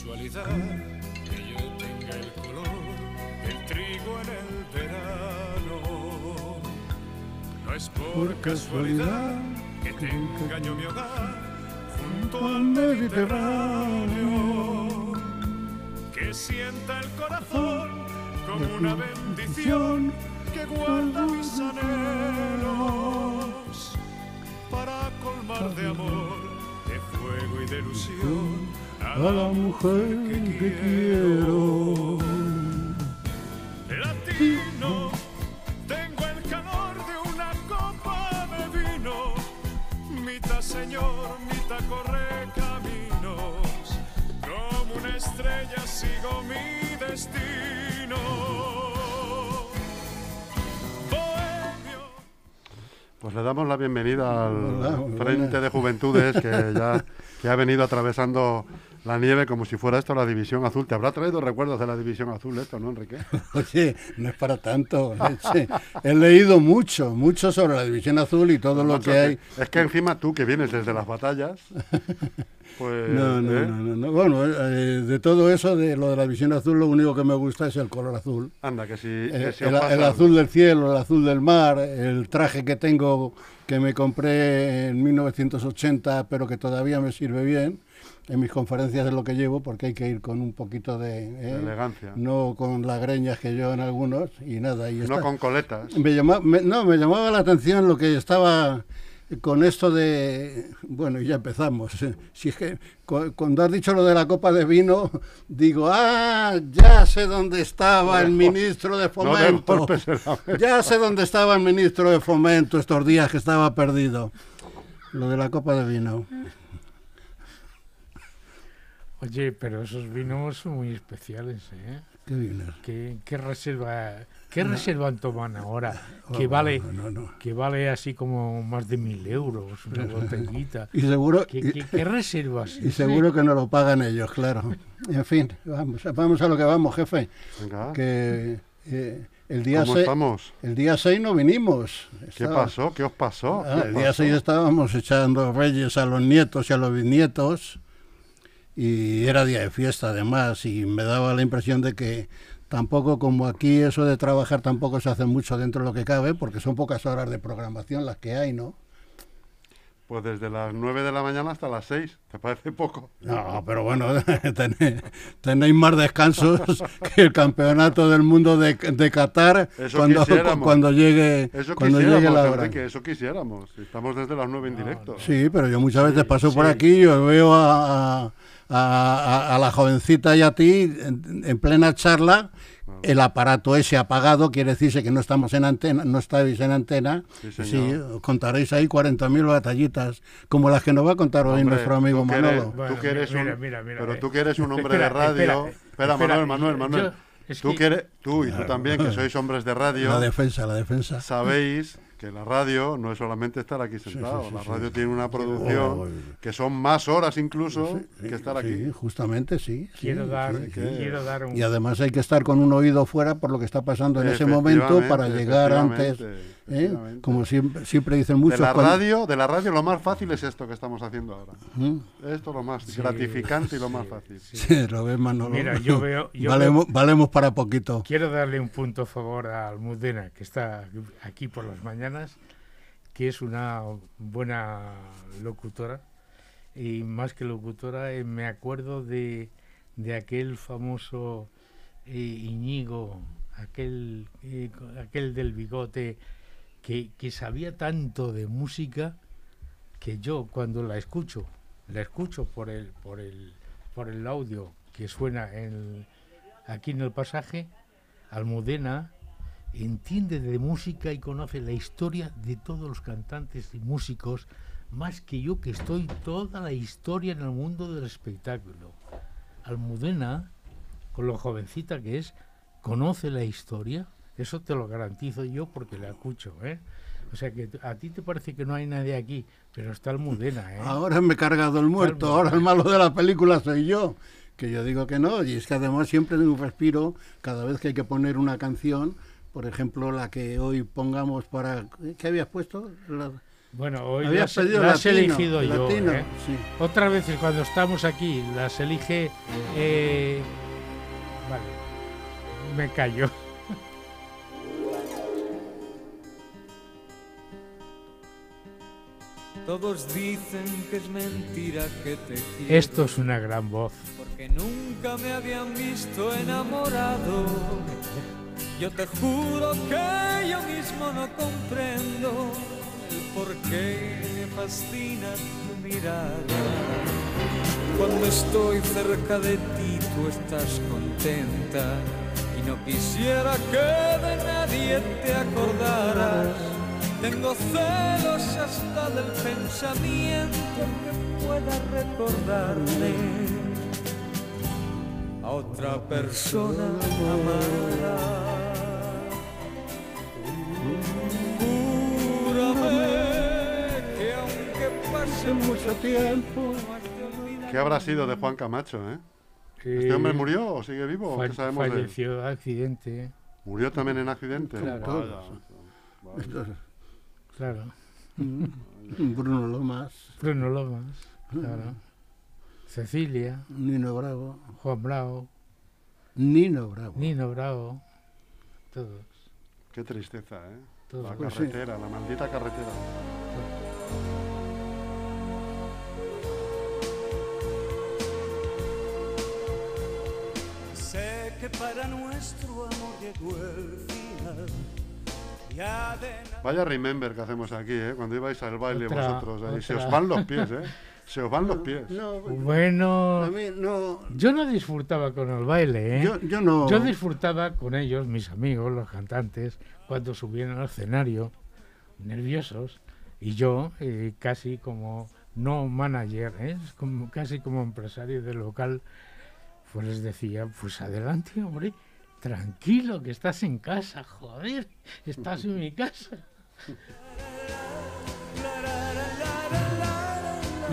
casualidad que yo tenga el color del trigo en el verano. No es por, casualidad que tenga yo mi hogar junto al Mediterráneo. Que sienta el corazón como una bendición que guarda mis anhelos para colmar de amor, de fuego y de ilusión a la mujer que quiero. Latino, tengo el calor de una copa de vino, mitad señor, mitad corre caminos, como una estrella sigo mi destino. Bohemio. Pues le damos la bienvenida al Hola, Frente buenas. de Juventudes que ya que ha venido atravesando la nieve como si fuera esto la División Azul. ¿Te habrá traído recuerdos de la División Azul esto, no, Enrique? Oye, no es para tanto. leche. He leído mucho, mucho sobre la División Azul y todo lo Macho, que hay. Es que encima tú que vienes desde las batallas, pues... No, no, ¿eh? no, no, no. Bueno, eh, de todo eso, de lo de la División Azul, lo único que me gusta es el color azul. Anda, que si... Eh, el, el azul del cielo, el azul del mar, el traje que tengo que me compré en 1980, pero que todavía me sirve bien. En mis conferencias es lo que llevo, porque hay que ir con un poquito de... ¿eh? De elegancia. No con las greñas que yo en algunos, y nada, y No está. con coletas. Me llama- me- no, me llamaba la atención lo que estaba con esto de... Bueno, ya empezamos. Si es que cu- cuando has dicho lo de la copa de vino, digo, ah, ya sé dónde estaba el ministro de Fomento. Ya sé dónde estaba el ministro de Fomento estos días que estaba perdido. Lo de la copa de vino. Oye, pero esos vinos son muy especiales, ¿eh? ¿Qué vinos? ¿Qué, qué reserva, qué reservan toman ahora? Oh, Que vale, no, no, no. que vale así como más de mil euros una botellita. Y seguro, ¿Qué, y- qué, qué reservas? y seguro que no lo pagan ellos, claro. En fin, vamos, vamos a lo que vamos, jefe. Venga, que eh, el día ¿cómo 6 estamos? el día 6 no vinimos. ¿Qué Estaba- pasó? ¿Qué os pasó? Ah, ¿Qué el día pasó? 6 estábamos echando reyes a los nietos y a los bisnietos y era día de fiesta además y me daba la impresión de que tampoco como aquí eso de trabajar tampoco se hace mucho dentro de lo que cabe porque son pocas horas de programación las que hay, ¿no? Pues desde las 9 de la mañana hasta las 6. ¿Te parece poco? No, pero bueno, tenéis, tenéis más descansos que el campeonato del mundo de, de Qatar Eso cuando, cuando llegue Eso cuando llegue la hora. Enrique, eso quisiéramos. Estamos desde las 9 en directo. Sí, pero yo muchas veces paso por sí. aquí y os veo a, a- a- a la jovencita y a ti en, en plena charla. El aparato ese apagado quiere decirse que no estamos en antena, no estáis en antena. Sí, Sí, contaréis ahí 40.000 batallitas, como las que nos va a contar hoy Hombre, nuestro amigo tú que eres- Manolo. Bueno, tú que eres mira, un, mira, mira, pero eh. tú que eres un hombre Espera, de radio. espera, Espera, espera, Manuel, Manuel, yo- Manuel. es tú, que- que eres- tú y tú también, que sois hombres de radio, La defensa, la defensa. sabéis que la radio no es solamente estar aquí sentado. sí, la sí. radio tiene una Oh, producción que son más horas incluso que estar aquí. Sí, justamente sí. sí, Quiero dar, quiero dar un... Y además hay que estar con un oído fuera por lo que está pasando en ese momento para llegar antes. ¿Eh? Como siempre, siempre dicen De muchos. la cuando- radio, de la radio lo más fácil es esto que estamos haciendo ahora. ¿Mm? Esto es lo más Sí, gratificante y lo más fácil. sí. Sí, lo ves, Manolo. Mira, yo veo... Yo valemos, veo- valemos para poquito. Quiero darle un punto a favor a Almudena, que está aquí por las mañanas, que es una buena locutora. Y más que locutora, eh, me acuerdo de, de aquel famoso eh, Iñigo, aquel, eh, aquel del bigote, que, sabía tanto de música que yo cuando la escucho, la escucho por el, por el, por el audio que suena en, aquí en el pasaje, Almudena entiende de música y conoce la historia de todos los cantantes y músicos, más que yo que estoy toda la historia en el mundo del espectáculo. Almudena, con lo jovencita que es, conoce la historia, eso te lo garantizo yo porque la escucho, ¿eh? O sea que a ti te parece que no hay nadie aquí, pero está Almudena, ¿eh? Ahora me he cargado el muerto, ahora el malo de la película soy yo. Que yo digo que no, y es que además siempre doy un respiro cada vez que hay que poner una canción, por ejemplo, la que hoy pongamos para... ¿Qué habías puesto? La- Bueno, hoy las, pedido las latino, elegido yo. latino, ¿eh? sí. Otras veces cuando estamos aquí las elige... eh, Vale, me callo. Todos dicen que es mentira que te quiero. Esto es una gran voz. Porque nunca me habían visto enamorado. Yo te juro que yo mismo no comprendo el por qué me fascina tu mirada. Cuando estoy cerca de ti tú estás contenta y no quisiera que de nadie te acordaras. Tengo celos hasta del pensamiento que pueda recordarme a otra persona amada. Júrame que aunque pase mucho tiempo. ¿Qué habrá sido de Juan Camacho, eh? ¿Este hombre murió o sigue vivo? fa- ¿Qué sabemos de él? falleció de accidente. ¿Murió también en accidente? Claro. Vaya, vaya. Claro. Bruno Lomas, Bruno Lomas. Claro. Cecilia. Nino Bravo, Juan Bravo. Nino Bravo. Nino Bravo. Todos. Qué tristeza, ¿eh? todos. La Pues sí. carretera, la maldita carretera. Sé que para nuestro amor llegó el final. Vaya remember que hacemos aquí, ¿eh? Cuando ibais al baile Otra- vosotros. ahí. Se os van los pies, ¿eh? Se os van los pies. No, Bueno, a mí no. yo no disfrutaba con el baile, ¿eh? Yo, yo no. Yo disfrutaba con ellos, mis amigos, los cantantes, cuando subían al escenario, nerviosos, y yo eh, casi como no manager, ¿eh? como, casi como empresario del local, pues les decía, pues adelante, hombre, tranquilo, que estás en casa, joder, estás en mi casa.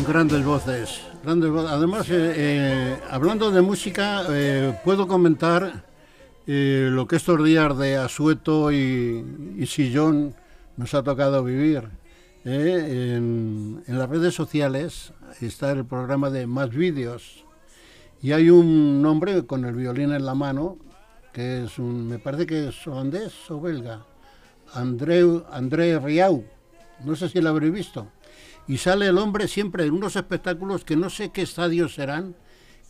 Grandes voces, grandes voces. Además, eh, eh, hablando de música, eh, puedo comentar lo que estos días de Asueto y, Sillón nos ha tocado vivir. En, en las redes sociales está el programa de Más Vídeos y hay un hombre con el violín en la mano que es un, me parece que es holandés o belga, André, André Riau, no sé si lo habréis visto y sale el hombre siempre en unos espectáculos que no sé qué estadios serán,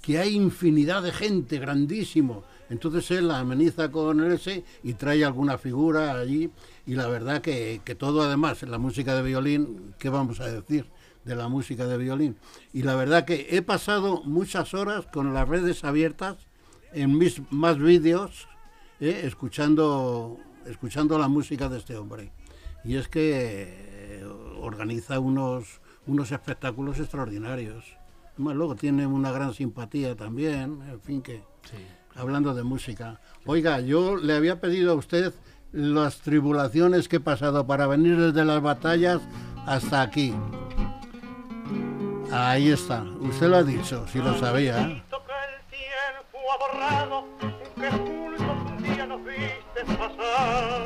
que hay infinidad de gente, grandísimo. Entonces él la ameniza con el ese y trae alguna figura allí. Y la verdad que, que todo además, la música de violín, ¿qué vamos a decir de la música de violín? Y la verdad que he pasado muchas horas con las redes abiertas en mis más vídeos, eh, escuchando, escuchando la música de este hombre. Y es que eh, organiza unos, unos espectáculos extraordinarios. Además, luego tiene una gran simpatía también, en fin, que hablando de música. Oiga, yo le había pedido a usted las tribulaciones que he pasado para venir desde las batallas hasta aquí. Ahí está, usted lo ha dicho, si lo sabía. ¿eh? Visto que el tiempo ha borrado, que juntos un día nos viste pasar.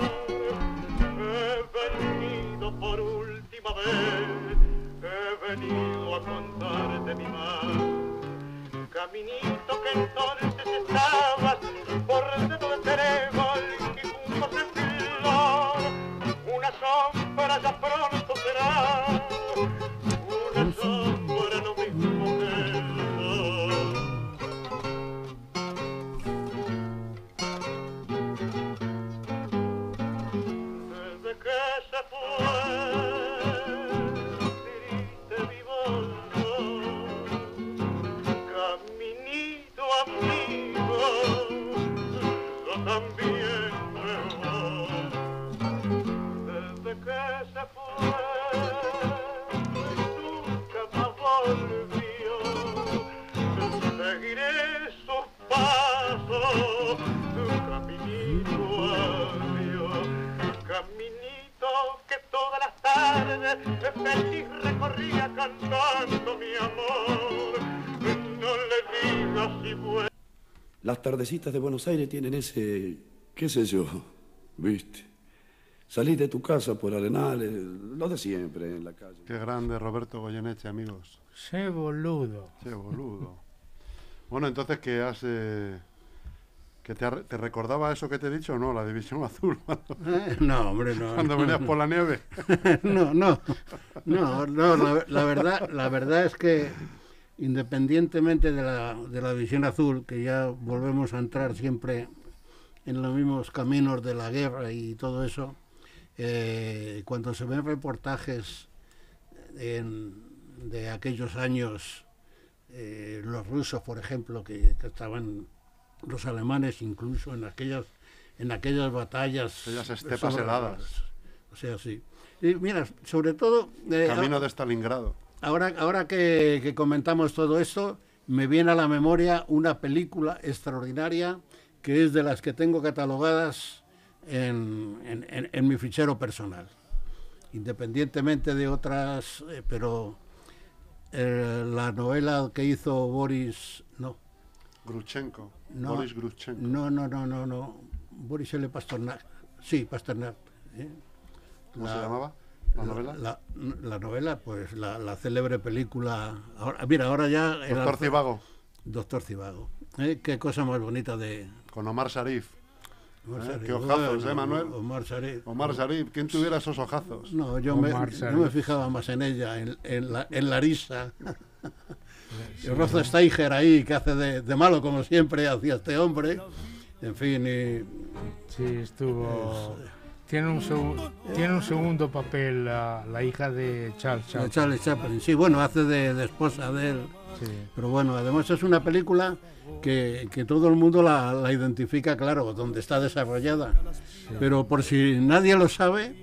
He venido por última vez, he venido a contarte mi mal. Caminito que entonces estabas por dentro de trébol y juntos en. Una sombra ya pronto será, De Buenos Aires tienen ese, qué sé yo, viste. Salís de tu casa por Arenales, lo de siempre en la calle. Qué grande Roberto Goyeneche, amigos. Sé boludo. Qué boludo. bueno, entonces, ¿qué has... eh, que te, te recordaba eso que te he dicho o no? La División Azul, cuando, Eh, No, hombre, no. cuando venías por la nieve. no, no, no, no, la, la verdad, la verdad es que independientemente de la, de la visión azul, que ya volvemos a entrar siempre en los mismos caminos de la guerra y todo eso, eh, cuando se ven reportajes en- de aquellos años, eh, los rusos, por ejemplo, que, que estaban los alemanes incluso en aquellas en aquellas batallas Aquellas estepas heladas. o sea sí y mira sobre todo eh, Camino de Stalingrado. Ahora ahora que, que comentamos todo esto me viene a la memoria una película extraordinaria que es de las que tengo catalogadas en, en- en- en mi fichero personal independientemente de otras eh, pero eh, la novela que hizo Boris no Gruchenko. No. Boris Gruchenko. no no no no no Boris L. Pasternak sí Pasternak ¿eh? ¿Cómo La- se llamaba la novela? La, la novela, pues la, la célebre película. Ahora, mira, ahora ya. el Doctor Cibago. Doctor Cibago. ¿eh? Qué cosa más bonita de. Con Omar Sharif. Omar Eh, Sharif. qué ojazos, ¿eh, Manuel? Omar Sharif. Omar Sharif. ¿Quién tuviera esos ojazos? No, yo me, yo me fijaba más en ella, en, en la, en Larisa. y Rozo Steiger ahí, que hace de, de malo, como siempre, hacía este hombre. En fin, y, Sí, estuvo. Tiene un, tiene un segundo papel la, la hija de Charles de Chaplin. Sí, bueno, hace de, de esposa de él. Sí. Pero bueno, además es una película que, que todo el mundo la, la identifica, claro, donde está desarrollada. Pero por si nadie lo sabe,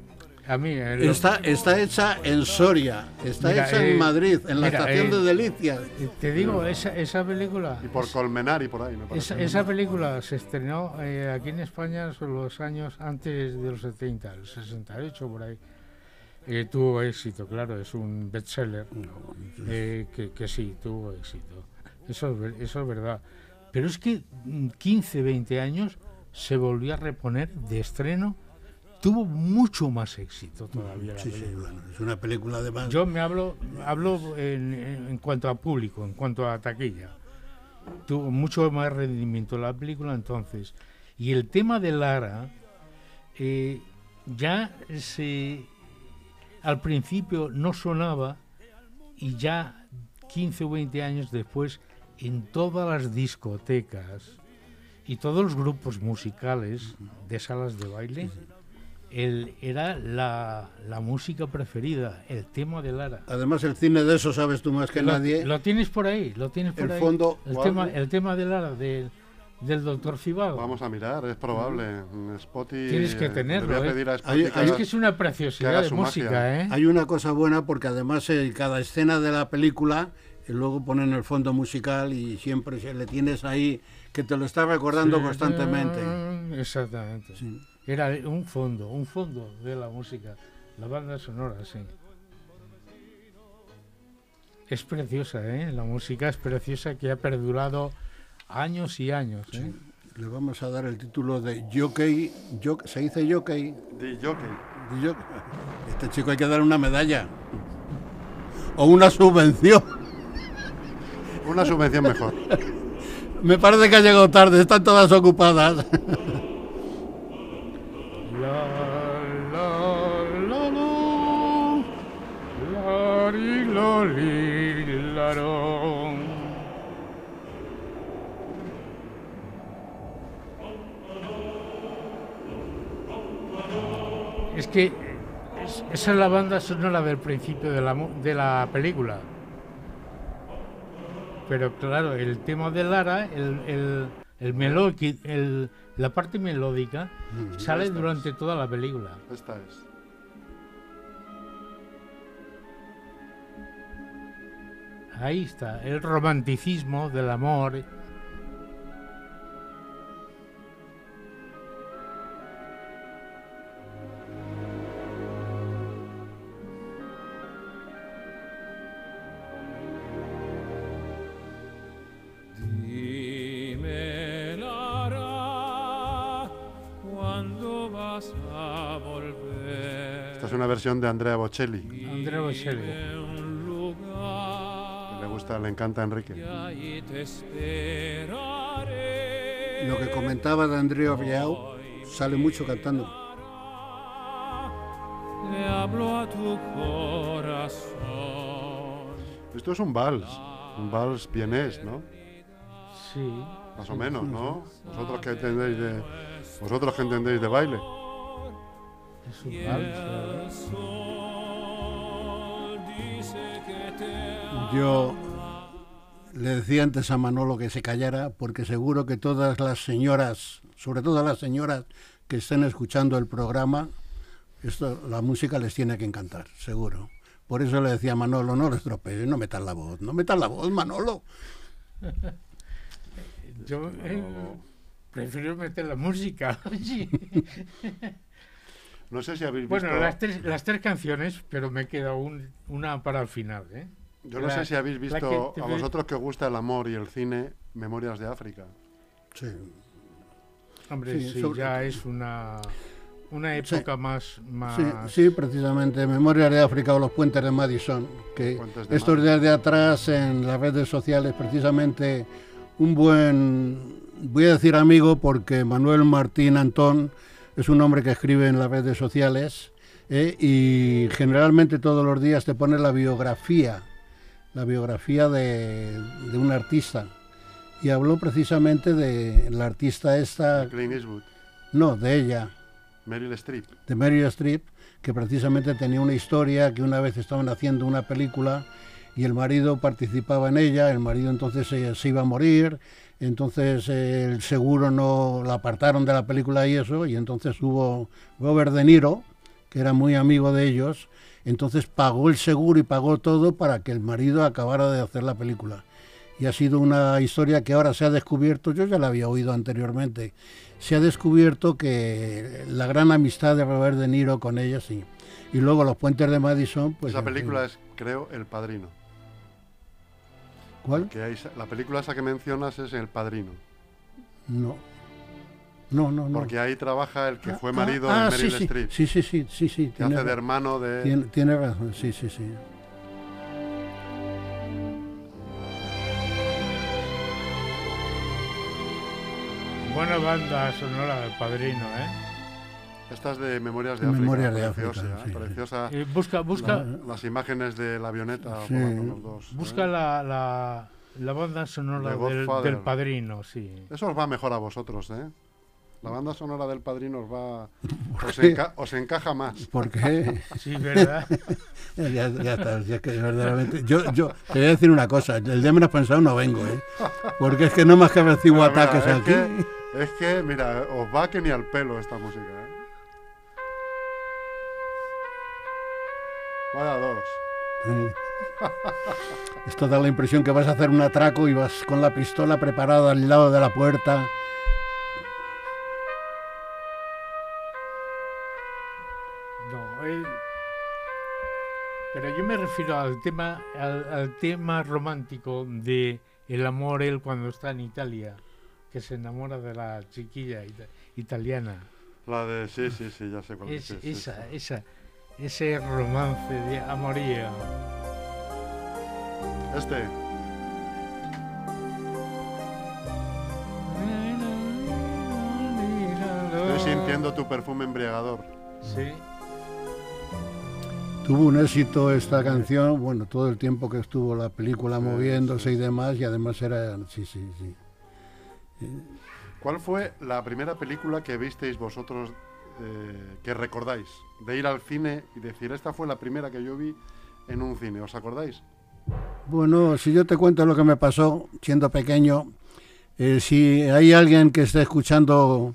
A mí, el- está, está hecha en Soria, está Mira, hecha eh, en Madrid, en la mira, estación eh, de Delicias. te digo, esa, esa película. Y por Colmenar y por ahí, me parece. Esa, esa película se estrenó eh, aquí en España son los años antes de los 70, el 68 por ahí. Eh, tuvo éxito, claro, es un bestseller. eh, que, que sí, tuvo éxito. Eso es, ver- eso es verdad. Pero es que mm, 15, 20 años se volvió a reponer de estreno. Tuvo mucho más éxito todavía. Sí, sí, bueno, es una película además. Yo me hablo, hablo en cuanto a público, en cuanto a taquilla. Tuvo mucho más rendimiento la película entonces. Y el tema de Lara, eh, ya se, al principio no sonaba y ya 15 o 20 años después en todas las discotecas y todos los grupos musicales de salas de baile el, era la, la música preferida, el tema de Lara. Además el cine de eso sabes tú más que lo, nadie. lo tienes por ahí, lo tienes por el ahí. fondo, el, tema, el tema de Lara, del, del doctor Fibago. Vamos a mirar, es probable. En Spotify. Tienes que eh, tenerlo, eh. pedir a Hay- Spotify hay- que es que es una que preciosidad de música. ¿eh? Hay una cosa buena porque además eh, cada escena de la película eh, luego ponen el fondo musical y siempre se le tienes ahí que te lo está recordando Sí, constantemente. mm, Exactamente. Sí. Era un fondo, un fondo de la música, la banda sonora, sí. Es preciosa, ¿eh? La música es preciosa que ha perdurado años y años, ¿eh? Le vamos a dar el título de jockey, jo- se dice jockey. Di jockey. Di jockey. Este chico hay que dar una medalla o una subvención. Una subvención mejor. Me parece que ha llegado tarde, están todas ocupadas. Es que es- esa es la banda sonora del principio de la, de la película. Pero claro, el tema de Lara, el, el, el el- la parte melódica, sale esta es. durante toda la película. Esta es. Ahí está, el romanticismo del amor. Dime, Lara, ¿cuándo vas a volver? es una versión de Andrea Bocelli. Andrea Bocelli. Le gusta, le encanta a Enrique. Lo que comentaba de Andrea Riau sale mucho cantando. Le hablo a tu corazón. Esto es un vals, un vals vienés, ¿no? Sí. Más o menos, ¿no? Vosotros que entendéis de, vosotros que entendéis de baile. Es un vals, Yo le decía antes a Manolo que se callara porque seguro que todas las señoras, sobre todo las señoras que estén escuchando el programa, esto, la música les tiene que encantar, seguro. Por eso le decía a Manolo, no lo estropees, no metas la voz, no metas la voz, Manolo. Yo eh, prefiero meter la música. sí. No sé si habéis visto. Bueno, las tres, las tres canciones, pero me queda un- una para el final. ¿eh? Yo no la- sé si habéis visto a vosotros que os gusta el amor y el cine, Memorias de África. Sí. Hombre, Sí, sí, sobre- ya es una, una época más... más Sí, sí, precisamente, Memoria de África o los puentes de Madison, que de estos Madison. días de atrás en las redes sociales, precisamente un buen, voy a decir amigo, porque Manuel Martín Antón es un hombre que escribe en las redes sociales eh, y generalmente todos los días te pone la biografía, la biografía de, de un artista. Y habló precisamente de la artista esta, Clint Eastwood, no, de ella, Meryl Streep. de Meryl Streep, que precisamente tenía una historia que una vez estaban haciendo una película y el marido participaba en ella, el marido entonces se, se iba a morir, entonces eh, el seguro no la apartaron de la película y eso, y entonces hubo Robert De Niro, que era muy amigo de ellos, entonces pagó el seguro y pagó todo para que el marido acabara de hacer la película. Y ha sido una historia que ahora se ha descubierto, yo ya la había oído anteriormente, se ha descubierto que la gran amistad de Robert De Niro con ella, sí. Y luego Los Puentes de Madison, pues... Esa película es, creo, El Padrino. ¿Cuál? Que hay, la película esa que mencionas es El Padrino. No. No, no, no. Porque ahí trabaja el que fue Ah, marido ah, de Meryl sí, sí, Streep. Sí, sí, sí, sí, sí. Que hace de hermano de... tiene, tiene razón, sí, sí, sí. Buena banda sonora del padrino, ¿eh? Esta es de Memorias de África. Memorias de preciosa, África, ¿eh? sí. Preciosa. Eh, busca busca, La- Las imágenes de la avioneta Sí. los dos. ¿eh? busca la, la, la banda sonora del, del padrino, sí. Eso os va mejor a vosotros, ¿eh? La banda sonora del padrino os va. Os, qué? enca- os encaja más. ¿Por qué? Sí, ¿verdad? ya, ya está, si es que verdaderamente... Yo, yo te voy a decir una cosa, el día menos pensado no vengo, ¿eh? Porque es que no más que recibo Mira, mira, ataques es, aquí. que, es que, mira, os va que ni al pelo esta música, ¿eh? Vaya dos. Esto da la impresión que vas a hacer un atraco y vas con la pistola preparada al lado de la puerta. Pero yo me refiero al tema, al, al tema romántico de el amor él cuando está en Italia, que se enamora de la chiquilla ita- italiana. La de. Sí, sí, sí, ya sé cuál es. Es, esa, sí. esa, ese romance de amoría. Este. Estoy sintiendo tu perfume embriagador. Sí. Tuvo un éxito esta canción, bueno, todo el tiempo que estuvo la película moviéndose y demás, y además era, sí, sí, sí. ¿Cuál fue la primera película que visteis vosotros eh, que recordáis? De ir al cine y decir, esta fue la primera que yo vi en un cine, ¿os acordáis? Bueno, si yo te cuento lo que me pasó siendo pequeño, eh, si hay alguien que esté escuchando,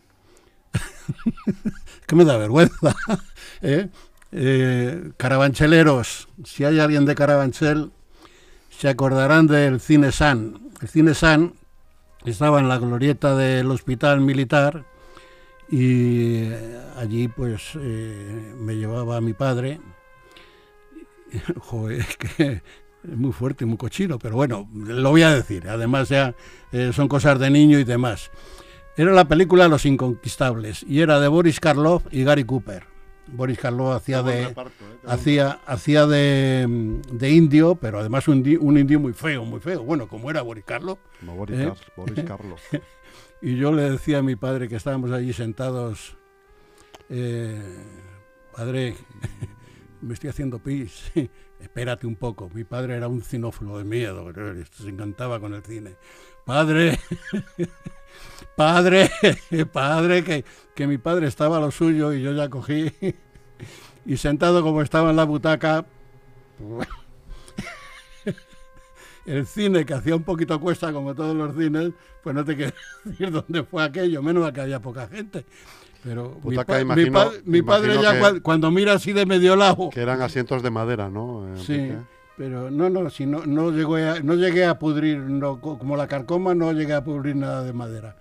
que me da vergüenza, ¿eh? Eh, carabancheleros, si hay alguien de Carabanchel, se acordarán del Cine San. El Cine San estaba en la glorieta del hospital militar y eh, allí pues eh, me llevaba mi padre. Joder, es que es muy fuerte, muy cochino, pero bueno, lo voy a decir. Además ya eh, son cosas de niño y demás. Era la película Los Inconquistables y era de Boris Karloff y Gary Cooper. Boris Karloff hacía de reparto, ¿eh? Hacía hacía de, de indio, pero además un, di- un indio muy feo, muy feo. Bueno, como era Boris Karloff. Como Boris, ¿Eh? Boris Carlos. Y yo le decía a mi padre que estábamos allí sentados, eh, padre, me estoy haciendo pis, espérate un poco. Mi padre era un cinófilo de miedo, se encantaba con el cine. Padre, padre, padre, que, que mi padre estaba a lo suyo y yo ya cogí y sentado como estaba en la butaca, el cine que hacía un poquito cuesta como todos los cines, pues no te quiero decir dónde fue aquello, menos mal que había poca gente. Pero mi, Butaca, mi imagino- pa- mi padre ya que- cuando mira así de medio lado, que eran asientos de madera, ¿no? Eh, sí? Pero no, no, si no, no, llegó a, no llegué a pudrir, no, co- como la carcoma, no llegué a pudrir nada de madera.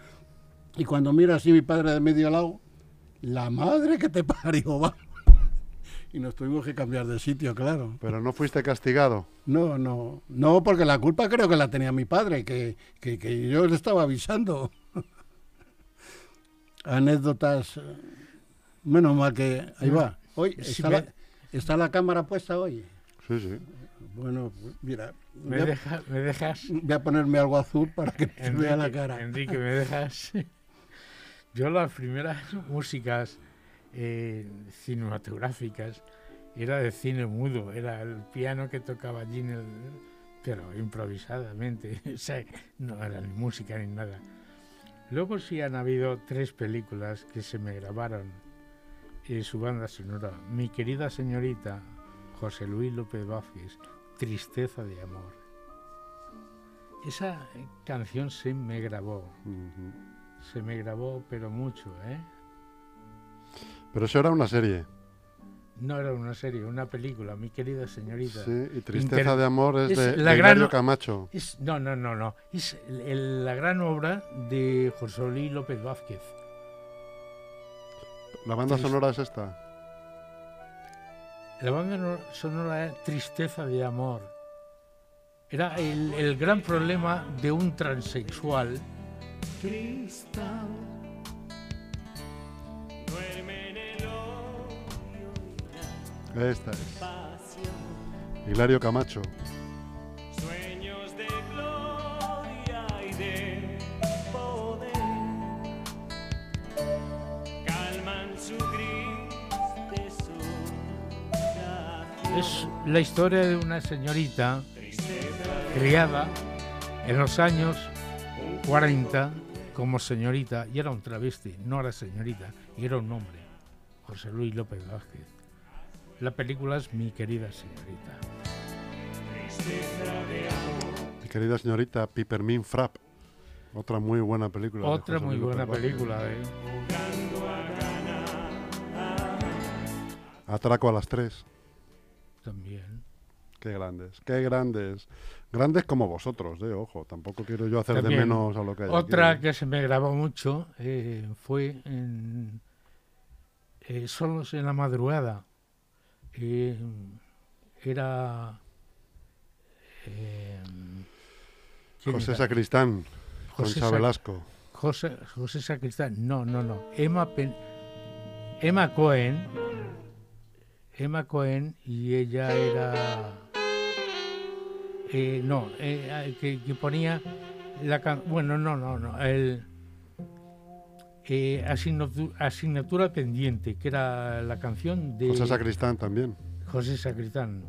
Y cuando mira así mi padre de medio lado, la madre que te parió, va. Y nos tuvimos que cambiar de sitio, claro. Pero no fuiste castigado. No, no, no, porque la culpa creo que la tenía mi padre, que, que, que yo le estaba avisando. Anécdotas, eh, menos mal que ahí va. Hoy la, está la cámara puesta hoy. Sí, sí. Bueno, mira, ¿Me, voy a, deja- me dejas? voy a ponerme algo azul para que se vea la cara. Enrique, ¿me dejas? Yo las primeras músicas eh, cinematográficas era de cine mudo, era el piano que tocaba allí en el... pero improvisadamente, o sea, no era ni música ni nada. Luego sí han habido tres películas que se me grabaron en su banda sonora. Mi querida señorita, José Luis López Vázquez, Tristeza de Amor. Esa canción se me grabó. Se me grabó, pero mucho, ¿eh? Pero eso era una serie. No era una serie, una película, mi querida señorita. Sí, y Tristeza Inter- de Amor es, es de, la de gran- Hilario Camacho. Es, no, no, no, no. Es el- el- la gran obra de José Luis López Vázquez. ¿La banda sonora es esta? La banda no- sonora es Tristeza de Amor. Era el, el gran problema de un transexual Esta es. Hilario Camacho. Es la historia de una señorita criada en los años 40 como señorita y era un travesti, no era señorita, y era un hombre, José Luis López Vázquez. La película es Mi querida señorita. Mi querida señorita Pipermin Frapp. Otra muy buena película. Otra muy Luis buena López Vázquez. película. ¿eh? Atraco a las tres. También. Qué grandes, qué grandes. Grandes como vosotros, eh, ojo. Tampoco quiero yo hacer de menos a lo que hay. Otra aquí. que se me grabó mucho eh, fue en eh, Solos en la madrugada. Era eh, ¿quién José era? Sacristán, José Concha Sac- Velasco. José, José Sacristán, no, no, no. Emma, Pen- Emma Cohen. Emma Cohen y ella era. eh, no, eh, que, que ponía la can- Bueno, no, no, no. El, eh, asignatu- asignatura pendiente, que era la canción de José Sacristán también. José Sacristán.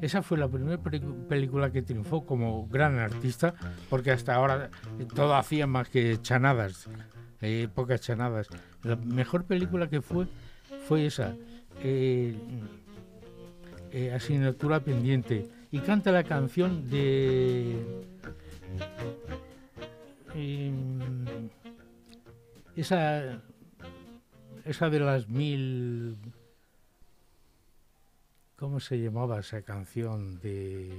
Esa fue la primera película que triunfó como gran artista, porque hasta ahora todo hacía más que chanadas, eh, pocas chanadas. La mejor película que fue fue esa, eh, eh, Asignatura Pendiente, y canta la canción de... em, esa, esa de las mil ¿Cómo se llamaba esa canción de...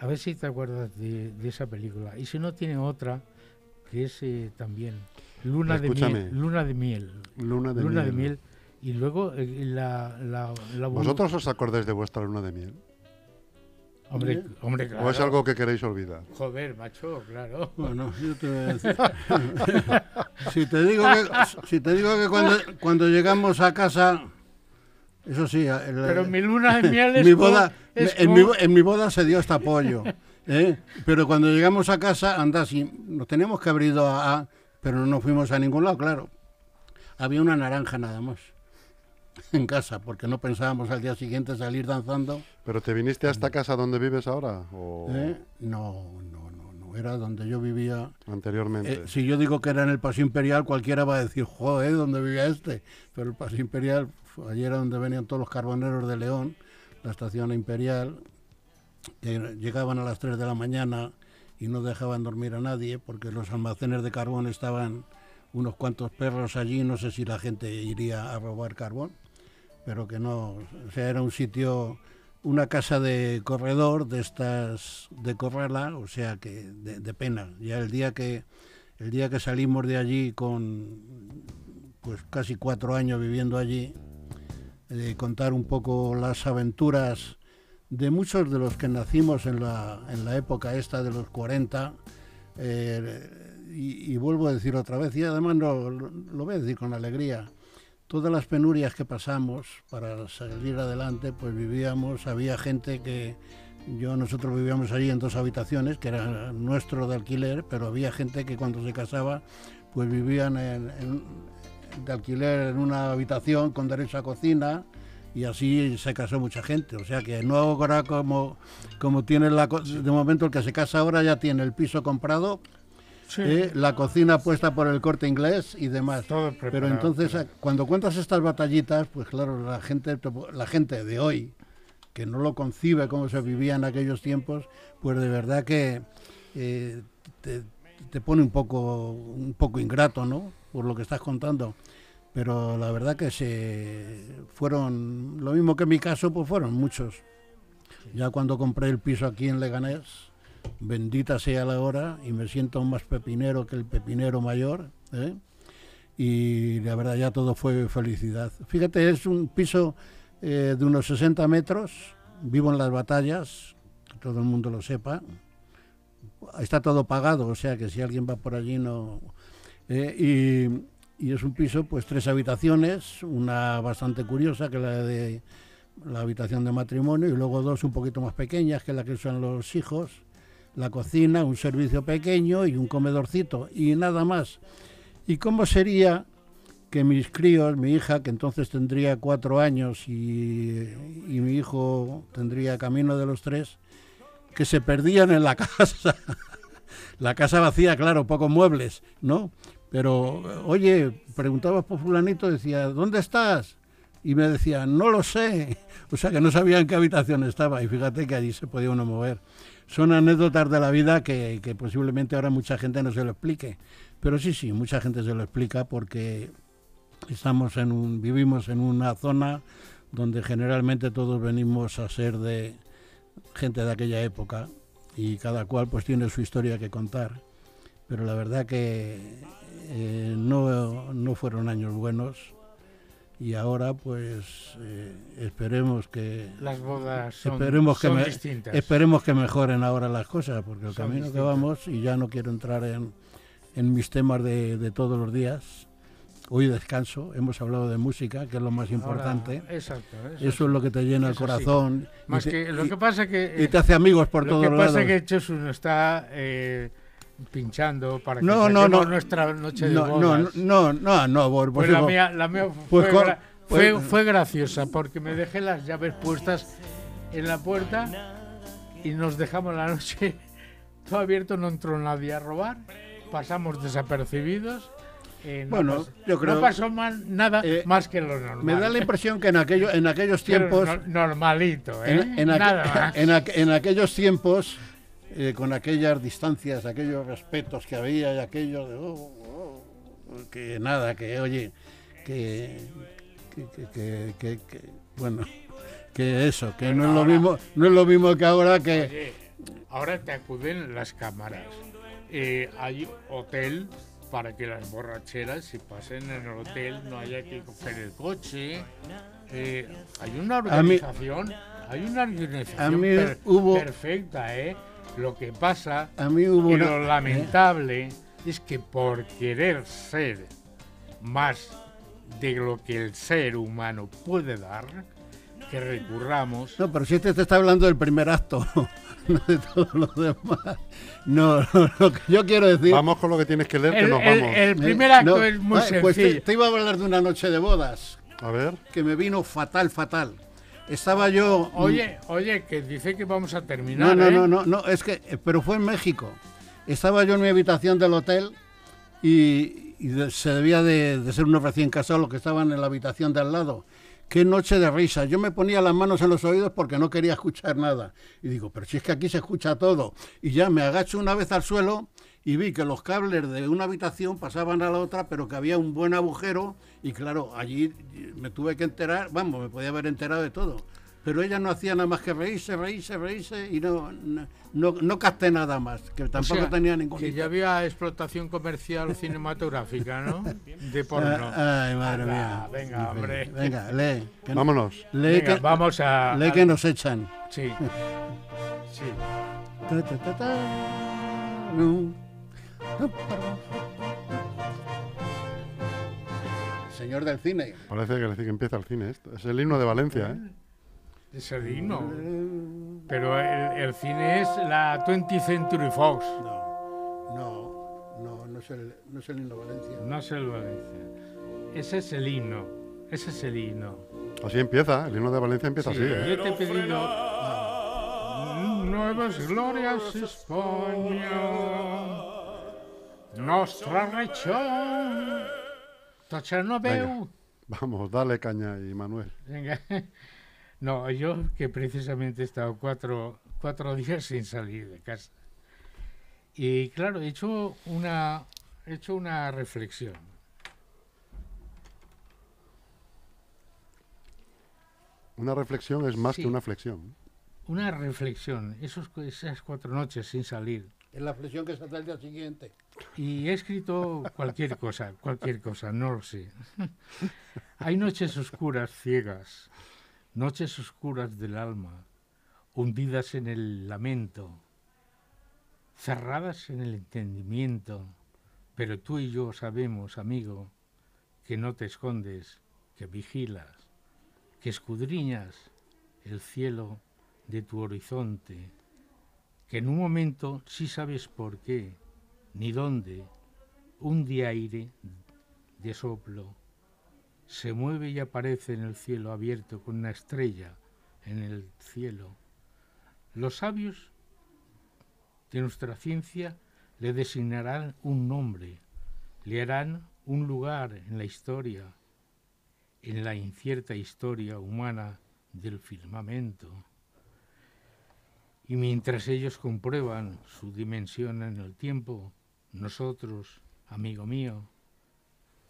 A ver si te acuerdas de, esa película. Y si no, tiene otra que es eh, también Luna de Escúchame. Miel. Luna de Miel. Luna de Luna miel. de Miel. Y luego eh, la... la, la ¿Vosotros os acordáis de vuestra luna de miel? Hombre, hombre, claro. ¿O es algo que queréis olvidar? Joder, macho, claro. Bueno, yo te voy a decir. si te digo que, si te digo que cuando, cuando llegamos a casa, eso sí, el- Pero mi luna de miel es mi boda, es en, mi, en mi boda se dio hasta apoyo. ¿eh? Pero cuando llegamos a casa, anda, sí, nos teníamos que haber ido a, a- pero no fuimos a ningún lado, claro. Había una naranja nada más en casa, porque no pensábamos al día siguiente salir danzando. ¿Pero te viniste a esta casa donde vives ahora? ¿O ¿eh? No, no, no, no, era donde yo vivía. anteriormente? Eh, si yo digo que era en el Paseo Imperial, cualquiera va a decir, joder, ¿dónde vivía este? Pero el Paseo Imperial, allí era donde venían todos los carboneros de León, la estación Imperial, que llegaban a las 3 de la mañana y no dejaban dormir a nadie porque los almacenes de carbón estaban unos cuantos perros allí, no sé si la gente iría a robar carbón, pero que no, o sea, era un sitio, una casa de corredor de estas de corrala, o sea que de, de pena. Ya el día que el día que salimos de allí con pues casi cuatro años viviendo allí, eh, contar un poco las aventuras de muchos de los que nacimos en la, en la época esta de los 40, eh, y, vuelvo a decir otra vez, y además lo, lo voy a decir con alegría, todas las penurias que pasamos para salir adelante, pues vivíamos, había gente que, yo, nosotros vivíamos allí en dos habitaciones, que era nuestro de alquiler, pero había gente que cuando se casaba, pues vivían en- de alquiler en una habitación con derecho a cocina, y así se casó mucha gente. O sea que no ahora como, como tiene la... De momento el que se casa ahora ya tiene el piso comprado, Sí, eh, la cocina puesta por el corte inglés y demás. todo Pero entonces, claro. cuando cuentas estas batallitas, pues claro, la gente, la gente de hoy, que no lo concibe cómo se vivía en aquellos tiempos, pues de verdad que eh, te, te pone un poco, un poco ingrato, ¿no? Por lo que estás contando. Pero la verdad que se fueron, lo mismo que en mi caso, pues fueron muchos. Ya cuando compré el piso aquí en Leganés, bendita sea la hora, y me siento más pepinero que el pepinero mayor, ¿eh? y la verdad ya todo fue felicidad. Fíjate, es un piso eh, de unos 60 metros, vivo en las batallas, que todo el mundo lo sepa. Está todo pagado, o sea que si alguien va por allí no... eh, y, y es un piso, pues tres habitaciones, una bastante curiosa, que es la de la habitación de matrimonio, y luego dos un poquito más pequeñas, que es la que son los hijos, la cocina, un servicio pequeño y un comedorcito, y nada más. ¿Y cómo sería que mis críos, mi hija, que entonces tendría cuatro años y mi hijo tendría camino de los tres, que se perdían en la casa? la casa vacía, claro, pocos muebles, ¿no? Pero, oye, preguntabas por fulanito, decía, ¿dónde estás? Y me decía, no lo sé. O sea, que no sabía en qué habitación estaba. Y fíjate que allí se podía uno mover. Son anécdotas de la vida que, que posiblemente ahora mucha gente no se lo explique. Pero sí, sí, mucha gente se lo explica porque estamos en un, vivimos en una zona donde generalmente todos venimos a ser de gente de aquella época y cada cual pues tiene su historia que contar. Pero la verdad que eh, no, no fueron años buenos y ahora pues eh, esperemos que Las bodas son, esperemos que son me- distintas. esperemos que mejoren ahora las cosas porque el Son camino que vamos y ya no quiero entrar en, en mis temas de, de todos los días hoy descanso hemos hablado de música que es lo más Ahora, importante exacto. eso es lo que te llena el sí. corazón y Más te- que, lo que pasa que... y te hace amigos por lo todos que pasa lados que Chesu no está eh, pinchando para que No, no, no. nuestra noche de no, no, bodas. no, no, no, por- Pues la mía, la mía pues fue, gra- pues- fue, fue graciosa porque me dejé las llaves puestas en la puerta y nos dejamos la noche todo abierto, no entró nadie a robar, pasamos desapercibidos. eh, no Bueno, yo creo- no pasó mal, nada Eh, más que lo normal. me da la impresión que en, aquello, en aquellos Pero tiempos no- normalito, ¿eh? en, en aqu- nada más. en aqu- en aquellos tiempos, eh, con aquellas distancias, aquellos respetos que había y aquello de, oh, oh, que nada, que oye, que, que, que- que- bueno, que eso, que no es lo mismo, no es lo mismo que ahora que Oye, ahora te acuden las cámaras. Eh, hay hotel para que las borracheras, si pasen en el hotel, no haya que coger el coche. Eh, hay una mí- organización Hay una organización A mí per- hubo- perfecta, ¿eh? Lo que pasa A mí hubo y una... lo lamentable es que por querer ser más de lo que el ser humano puede dar, que recurramos No, pero si este te está hablando del primer acto, no de todos los demás. No, no, lo que yo quiero decir... Vamos con lo que tienes que leer, que El, nos el- vamos. el Eh, primer acto no, es muy pues te, sencillo. te iba a hablar de una noche de bodas, A ver, que me vino fatal, fatal. Estaba yo... Oye, oye, que dice que vamos a terminar. No, no, ¿eh? no, no, no, es que, eh, pero fue en México. Estaba yo en mi habitación del hotel y, se debía de, de ser unos recién casados los que estaban en la habitación de al lado. Qué noche de risa. Yo me ponía las manos en los oídos porque no quería escuchar nada. Y digo, pero si es que aquí se escucha todo. Y ya me agacho una vez al suelo y vi que los cables de una habitación pasaban a la otra, pero que había un buen agujero. Y claro, allí me tuve que enterar, vamos, me podía haber enterado de todo. Pero ella no hacía nada más que reírse, reírse, reírse y no, no, no, no capté nada más, que O tampoco sea, tenía ningún Que ya había explotación comercial cinematográfica, ¿no? De porno. Ah, Ay, madre mía. venga, hombre. Venga, lee. que- vámonos. lee, Venga, que, vamos a. lee que nos echan. Sí. Sí. Ta, ta, ta, Señor del cine. Parece que, que empieza el cine esto. Es el himno de Valencia, ¿eh? Es el himno. Pero el, el cine es la 20th Century Fox. No, no, no, no es el, no es el himno Valencia. No es el Valencia. Ese es el himno. Ese es el himno. Así empieza, el himno de Valencia empieza Sí, así, ¿eh? Yo te he pedido nuevas glorias España, nostra región, veu. Vamos, dale caña y Manuel. Venga. No, yo que precisamente he estado cuatro, cuatro días sin salir de casa. Y claro, he hecho una, he hecho una reflexión. Una reflexión es más Sí. que una flexión. Una reflexión, esos, esas cuatro noches sin salir. Es la flexión que saldrá el día siguiente. Y he escrito cualquier cosa, cualquier cosa, no lo sé. Hay noches oscuras ciegas, noches oscuras del alma, hundidas en el lamento, cerradas en el entendimiento, pero tú y yo sabemos, amigo, que no te escondes, que vigilas, que escudriñas el cielo de tu horizonte, que en un momento sí sabes por qué, ni dónde, un día aire de soplo se mueve y aparece en el cielo abierto con una estrella en el cielo. Los sabios de nuestra ciencia le designarán un nombre, le harán un lugar en la historia, en la incierta historia humana del firmamento. Y mientras ellos comprueban su dimensión en el tiempo, nosotros, amigo mío,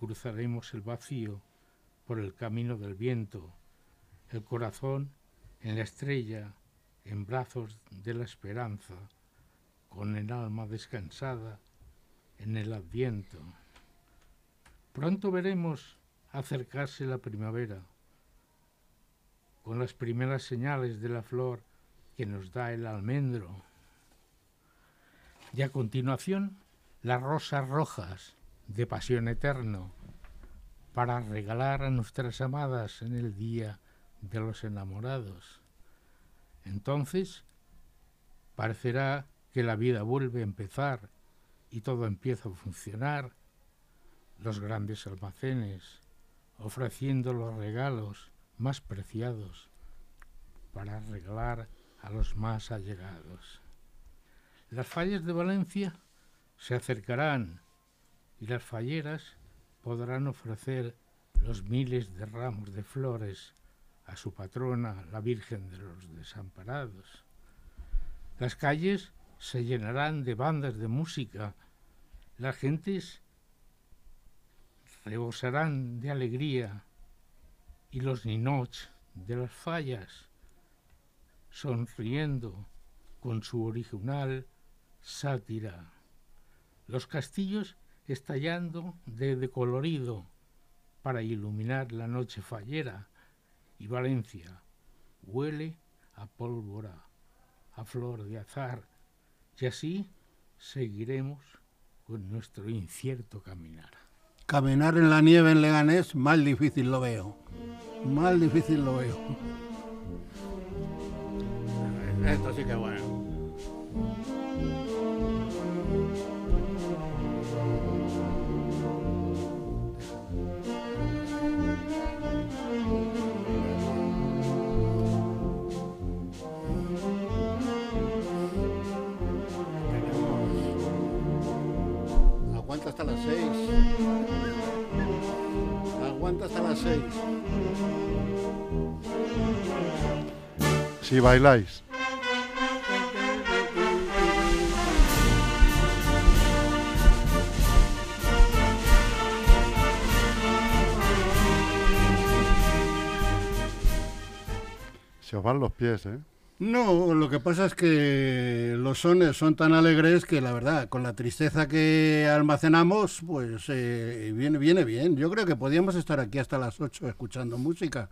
cruzaremos el vacío por el camino del viento, el corazón en la estrella, en brazos de la esperanza, con el alma descansada en el adviento. Pronto veremos acercarse la primavera, con las primeras señales de la flor que nos da el almendro. Y a continuación, las rosas rojas de pasión eterno para regalar a nuestras amadas en el día de los enamorados. Entonces, parecerá que la vida vuelve a empezar y todo empieza a funcionar. Los grandes almacenes ofreciendo los regalos más preciados para regalar a los más allegados. Las fallas de Valencia se acercarán y las falleras podrán ofrecer los miles de ramos de flores a su patrona, la Virgen de los Desamparados. Las calles se llenarán de bandas de música, las gentes rebosarán de alegría y los ninots de las fallas sonriendo con su original sátira. Los castillos estallando de, de colorido para iluminar la noche fallera y Valencia huele a pólvora, a flor de azar, y así seguiremos con nuestro incierto caminar. Caminar en la nieve en Leganés, más difícil lo veo. Más difícil lo veo. Esto sí que bueno. Aguanta hasta las seis. Aguanta hasta las seis. Si bailáis. Se os van los pies, ¿eh? No, lo que pasa es que los sones son tan alegres que la verdad, con la tristeza que almacenamos, pues eh, viene, viene bien. Yo creo que podíamos estar aquí hasta las 8 escuchando música.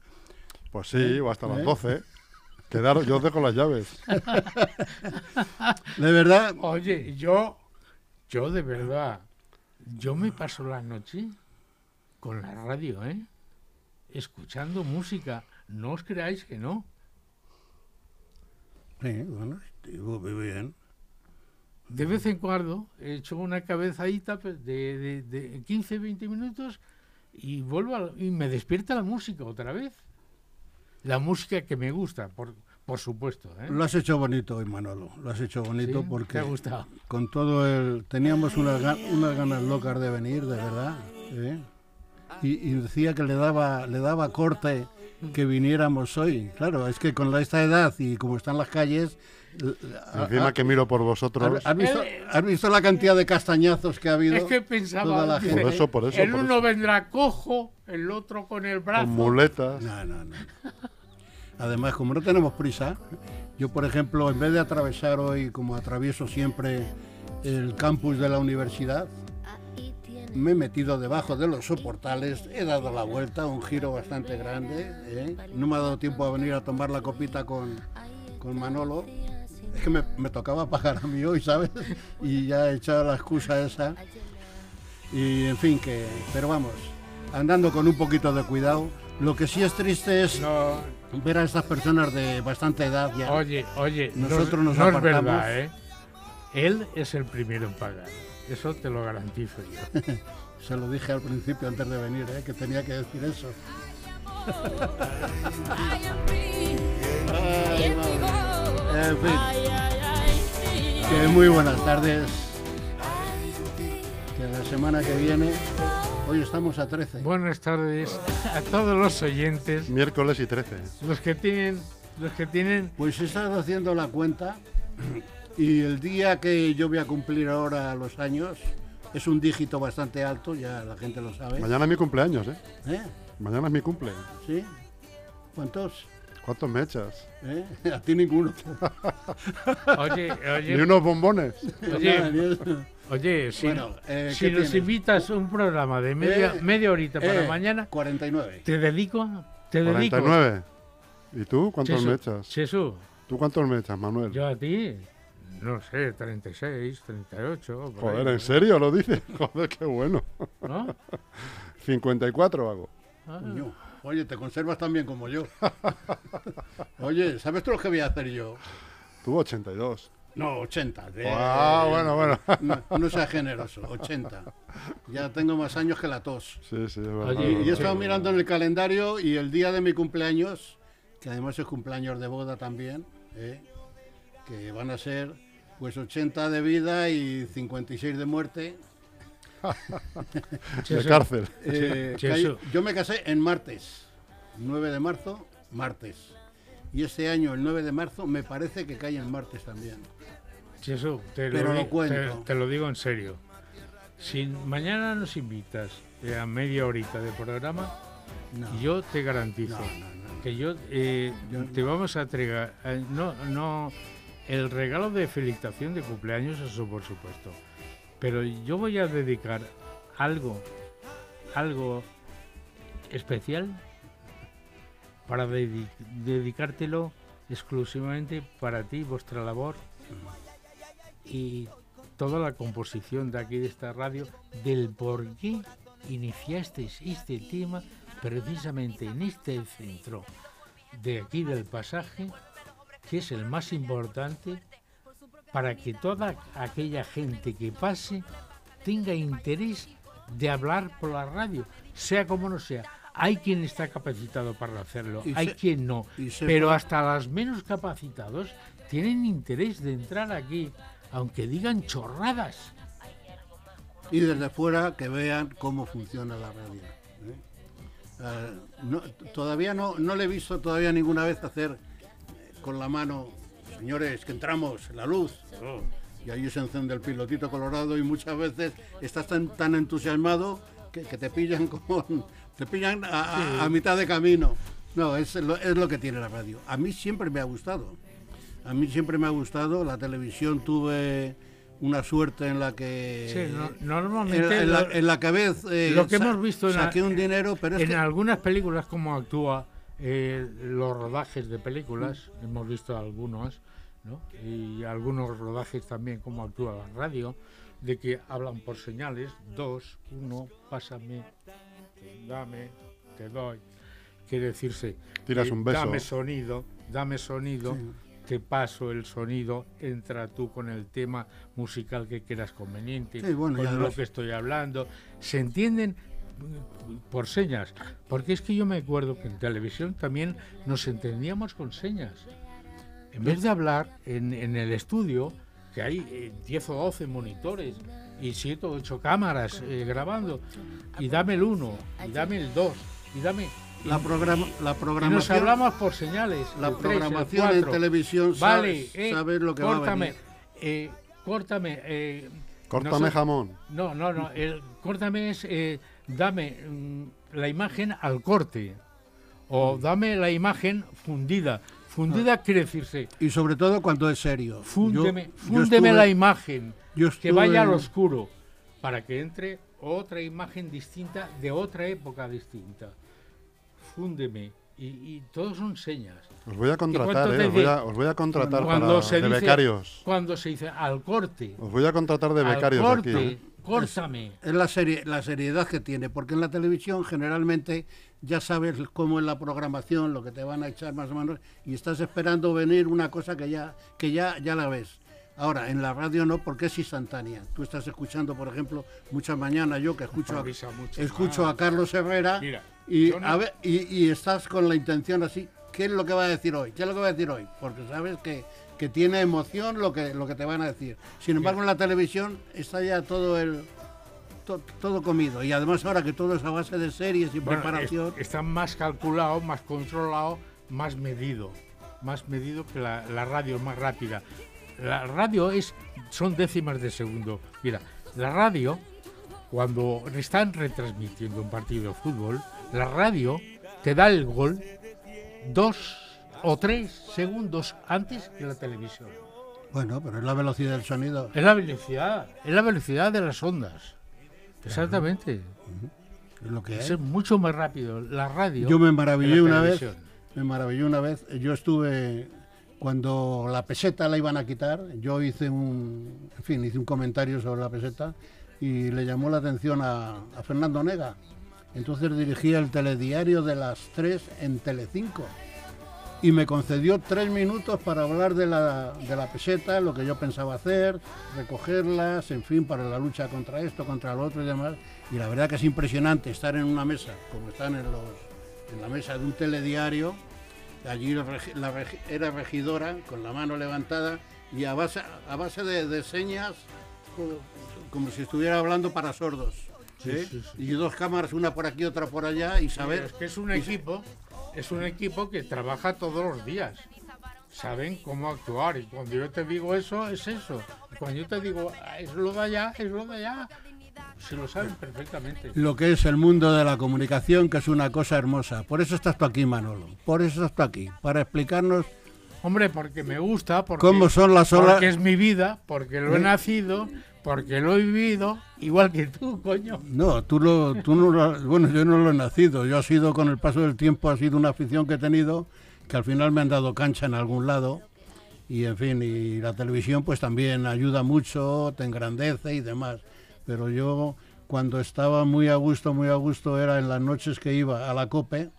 Pues sí, o hasta las ¿Eh? 12. Quedaros, yo os dejo las llaves. De verdad, Oye, yo, yo de verdad, yo me paso la noche con la radio, ¿eh? Escuchando música. No os creáis que no. Sí, bueno, digo, muy bien. De vez en cuando he hecho una cabezadita pues, de, de, de 15, 20 minutos y vuelvo a- y me despierta la música otra vez. La música que me gusta, por, por supuesto. ¿eh? Lo has hecho bonito hoy, Manolo. Lo has hecho bonito ¿Sí? porque ¿Te ha gustado? con todo el... Teníamos unas, unas ganas locas de venir, de verdad. ¿eh? Y, y decía que le daba, le daba corte que viniéramos hoy. Claro, es que con esta edad y como están las calles... Encima a- que miro por vosotros. ¿Has, has visto, Él- has visto la cantidad de castañazos que ha habido? Es que toda pensaba, la dice, gente. Por eso, por eso, el por uno eso. vendrá cojo, el otro con el brazo. Con muletas. No, no, no. Además, como no tenemos prisa, yo, por ejemplo, en vez de atravesar hoy, como atravieso siempre, el campus de la universidad, me he metido debajo de los soportales, he dado la vuelta, un giro bastante grande. ¿eh? No me ha dado tiempo a venir a tomar la copita con, con Manolo. Es que me, me tocaba pagar a mí hoy, ¿sabes? Y ya he echado la excusa esa. Y en fin, que. Pero vamos, andando con un poquito de cuidado. Lo que sí es triste es No, ver a estas personas de bastante edad ya. oye, oye, no es- Nosotros nos no, es apartamos. verdad, ¿eh? Él es el primero en pagar. Eso te lo garantizo yo. Se lo dije al principio antes de venir, ¿eh? que tenía que decir eso. En fin, que muy buenas tardes. Que la semana que viene, hoy estamos a 13. Buenas tardes a todos los oyentes, Miércoles y 13. los que tienen, los que tienen Pues estado haciendo la cuenta y el día que yo voy a cumplir ahora los años es un dígito bastante alto, ya la gente lo sabe. Mañana es mi cumpleaños, ¿eh? ¿Eh? Mañana es mi cumple. ¿Sí? ¿Cuántos? ¿Cuántos me echas? ¿Eh? A ti ninguno. Oye, Ni oye, unos bombones. Oye, ni oye, si, Bueno, eh, si ¿qué nos tienes? invitas un programa de media, Eh, media horita para Eh, mañana, 49. te dedico, te dedico. 49. ¿Y tú cuántos Chesu, me echas? Chesu, ¿Tú cuántos me echas, Manuel? yo a ti, no sé, 36, 38. por ahí, Joder. ¿en serio lo dices? Joder, qué bueno. ¿No? 54 hago. Ah, Oye, te conservas tan bien como yo. Oye, ¿sabes tú lo que voy a hacer yo? Tú 82. No, 80. de- Ah, bueno, bueno. No, no sea generoso, 80. Ya tengo más años que la tos. Sí, sí, es verdad. Oye, es Y he verdad. estado mirando en el calendario y el día de mi cumpleaños, que además es cumpleaños de boda también, ¿eh? que van a ser pues 80 de vida y 56 de muerte. De cárcel. Eh, yo me casé en martes, 9 de marzo, martes. Y este año, el 9 de marzo, me parece que cae en martes también. Chesu, te, Pero lo, lo cuento. te- te lo digo en serio. Si mañana nos invitas eh, a media horita de programa, No, yo te garantizo no, no, no. que yo, eh, Yo- te vamos a entregar, eh, no, no, el regalo de felicitación de cumpleaños, eso por supuesto. Pero yo voy a dedicar algo, algo especial para dedi- dedicártelo exclusivamente para ti, vuestra labor y toda la composición de aquí de esta radio del por qué iniciasteis este tema precisamente en este centro de aquí del pasaje, que es el más importante para que toda aquella gente que pase tenga interés de hablar por la radio, sea como no sea. Hay quien está capacitado para hacerlo, Y hay se- quien no, pero hasta los menos capacitados tienen interés de entrar aquí, aunque digan chorradas. y desde fuera que vean cómo funciona la radio. ¿eh? Ah, no- todavía no, no le he visto todavía ninguna vez hacer eh, con la mano, señores, que entramos, la luz. oh, y ahí se enciende el pilotito colorado y muchas veces estás tan, tan entusiasmado que, que te pillan como te pillan a, a- a mitad de camino. No, es lo, es lo que tiene la radio. A mí siempre me ha gustado. A mí siempre me ha gustado. La televisión tuve una suerte en la que Sí, no- en, normalmente en la, en la que vez eh, lo que hemos visto en la- saqué un dinero, pero es en que algunas películas como actúa eh, los rodajes de películas, hemos visto algunos, ¿no? y algunos rodajes también como actúa la radio, de que hablan por señales, dos, uno, pásame, dame, te doy, quiere decirse, Tiras eh, un beso. dame sonido, dame sonido, te paso el sonido, entra tú con el tema musical que quieras conveniente, Sí, bueno, con lo que estoy hablando. Se entienden por señas, porque es que yo me acuerdo que en televisión también nos entendíamos con señas. En vez de hablar en, en el estudio, que hay eh, 10 o 12 monitores y 7 o 8 cámaras eh, grabando, y dame el 1, y dame el 2, y dame... la, programa, la Y nos programación, hablamos por señales. la tres, programación en televisión Vale, sabes, eh, sabes lo que va a córtame, venir. eh, córtame. eh, Córtame no sé- jamón. No, no, no. El córtame es eh, dame mm, la imagen al corte o dame la imagen fundida. Fundida quiere decirse Y sobre todo cuando es serio. Yo- fúndeme, yo fúndeme estuve- la imagen yo que vaya al oscuro para que entre otra imagen distinta de otra época distinta. Fúndeme y, y todos son señas. Os voy a contratar, eh, os, voy a, os voy a contratar Cuando para, se de dice becarios. cuando se dice al corte, Os voy a contratar de al becarios corte, aquí. ¿eh? córtame. Es la, serie, la seriedad que tiene, porque en la televisión generalmente ya sabes cómo es la programación, lo que te van a echar más o menos, y estás esperando venir una cosa que ya, que ya, ya la ves. Ahora, en la radio no, porque es instantánea. Tú estás escuchando, por ejemplo, muchas mañanas yo que escucho a, escucho a Carlos Herrera Mira, y, no- a ver, y, y estás con la intención así, ¿qué es lo que va a decir hoy? ¿Qué es lo que va a decir hoy? Porque sabes que, que tiene emoción lo que, lo que te van a decir. Sin embargo, en la televisión está ya todo el to- todo comido. Y además ahora que todo es a base de series y Bueno, preparación, es- está más calculado, más controlado, más medido. Más medido que la, la radio, más rápida. La radio es son décimas de segundo. Mira, la radio, cuando están retransmitiendo un partido de fútbol, la radio te da el gol dos o tres segundos antes que la televisión. bueno, pero es la velocidad del sonido. Es la velocidad, es la velocidad de las ondas. Exactamente. Es lo que es. Es mucho más rápido la radio. Yo me maravillé una vez, me maravilló una vez. Yo estuve cuando la peseta la iban a quitar. Yo hice un, en fin, hice un comentario sobre la peseta y le llamó la atención a, Fernando Nega. Entonces dirigía el telediario de las 3 en Telecinco y me concedió tres minutos para hablar de la, de la peseta, lo que yo pensaba hacer, recogerlas, en fin, para la lucha contra esto, contra lo otro y demás. Y la verdad que es impresionante estar en una mesa, como están en, los, en la mesa de un telediario. Allí era regidora con la mano levantada y a base, a base de, señas, como si estuviera hablando para sordos. ¿eh? sí, sí. Y dos cámaras, una por aquí, otra por allá, y saber... Es que es un equipo, es un equipo que trabaja todos los días. Saben cómo actuar y cuando yo te digo eso, es eso. Y cuando yo te digo, "Ah, es lo de allá, es lo de allá, se lo saben perfectamente. lo que es el mundo de la comunicación, que es una cosa hermosa. Por eso estás tú aquí, Manolo. Por eso estás tú aquí, para explicarnos Hombre, porque me gusta, porque, cómo son las olas. porque es mi vida, porque lo he ¿Eh? nacido, porque lo he vivido, igual que tú, coño. No, tú, lo, tú no lo, bueno, yo no lo he nacido. Yo ha sido con el paso del tiempo, ha sido una afición que he tenido que al final me han dado cancha en algún lado. Y en fin, y la televisión pues también ayuda mucho, te engrandece y demás. Pero yo cuando estaba muy a gusto, muy a gusto, era en las noches que iba a la COPE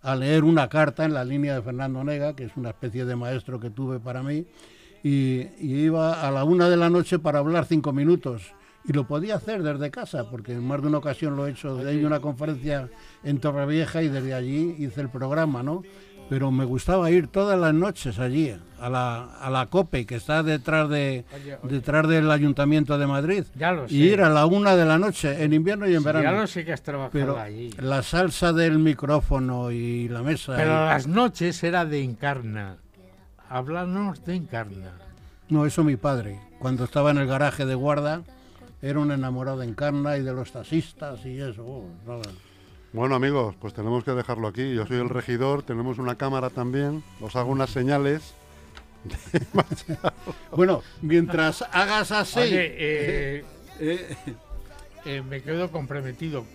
a leer una carta en la línea de Fernando Nega, que es una especie de maestro que tuve para mí, y, y iba a la una de la noche para hablar cinco minutos. Y lo podía hacer desde casa, porque en más de una ocasión lo he hecho. De ahí una conferencia en Torrevieja y desde allí hice el programa, ¿no? Pero me gustaba ir todas las noches allí, a la, a la COPE, que está detrás, de, Oye, oye. detrás del Ayuntamiento de Madrid. Ya lo sé. Y ir a la una de la noche, en invierno y en Sí, verano. Ya lo sé que has trabajado Pero allí. la salsa del micrófono y la mesa. Pero y- las noches era de Encarna. Háblanos de Encarna. No, eso mi padre. Cuando estaba en el garaje de guarda, era un enamorado de Encarna y de los taxistas y eso. oh, nada. Bueno amigos, pues tenemos que dejarlo aquí. Yo soy el regidor, tenemos una cámara también. Os hago unas señales. Bueno, mientras hagas así. Oye, eh, eh, eh, me quedo comprometido.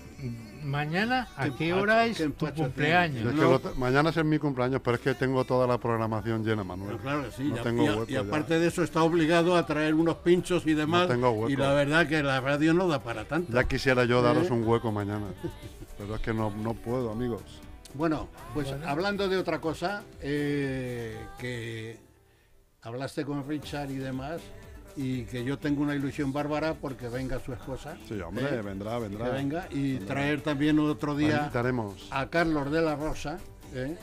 Mañana, ¿a Qué hora es tu cumpleaños? es que No. lo te- mañana es mi cumpleaños, pero es que tengo toda la programación llena, Manuel. Pero claro que sí, No y a- tengo y, a- hueco y ya. aparte de eso está obligado a traer unos pinchos y demás. tengo hueco. y la verdad que la radio no da para tanto. Ya quisiera yo daros ¿Eh? un hueco mañana. Pero es que no, no puedo, amigos. Bueno, pues hablando de otra cosa, eh, que hablaste con Richard y demás, y que yo tengo una ilusión bárbara porque venga su esposa. Sí, hombre, ¿eh? vendrá, Que vendrá. venga y traer también otro día a Carlos de la Rosa, ¿eh?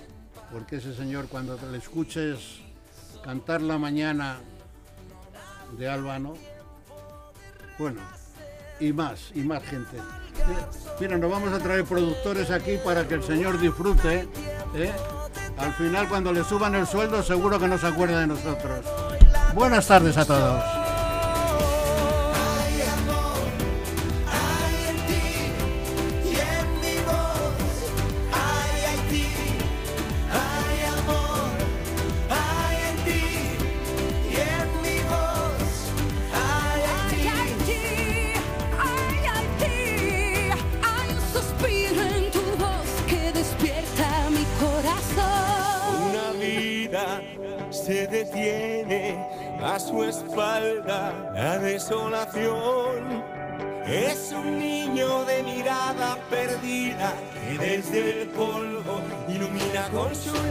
porque ese señor cuando te le escuches cantar la mañana de Albano, bueno, y más, y más gente. Eh, mira, nos vamos a traer productores aquí para que el señor disfrute. Al final, cuando le suban el sueldo, seguro que no se acuerda de nosotros. Buenas tardes a todos. Shoot.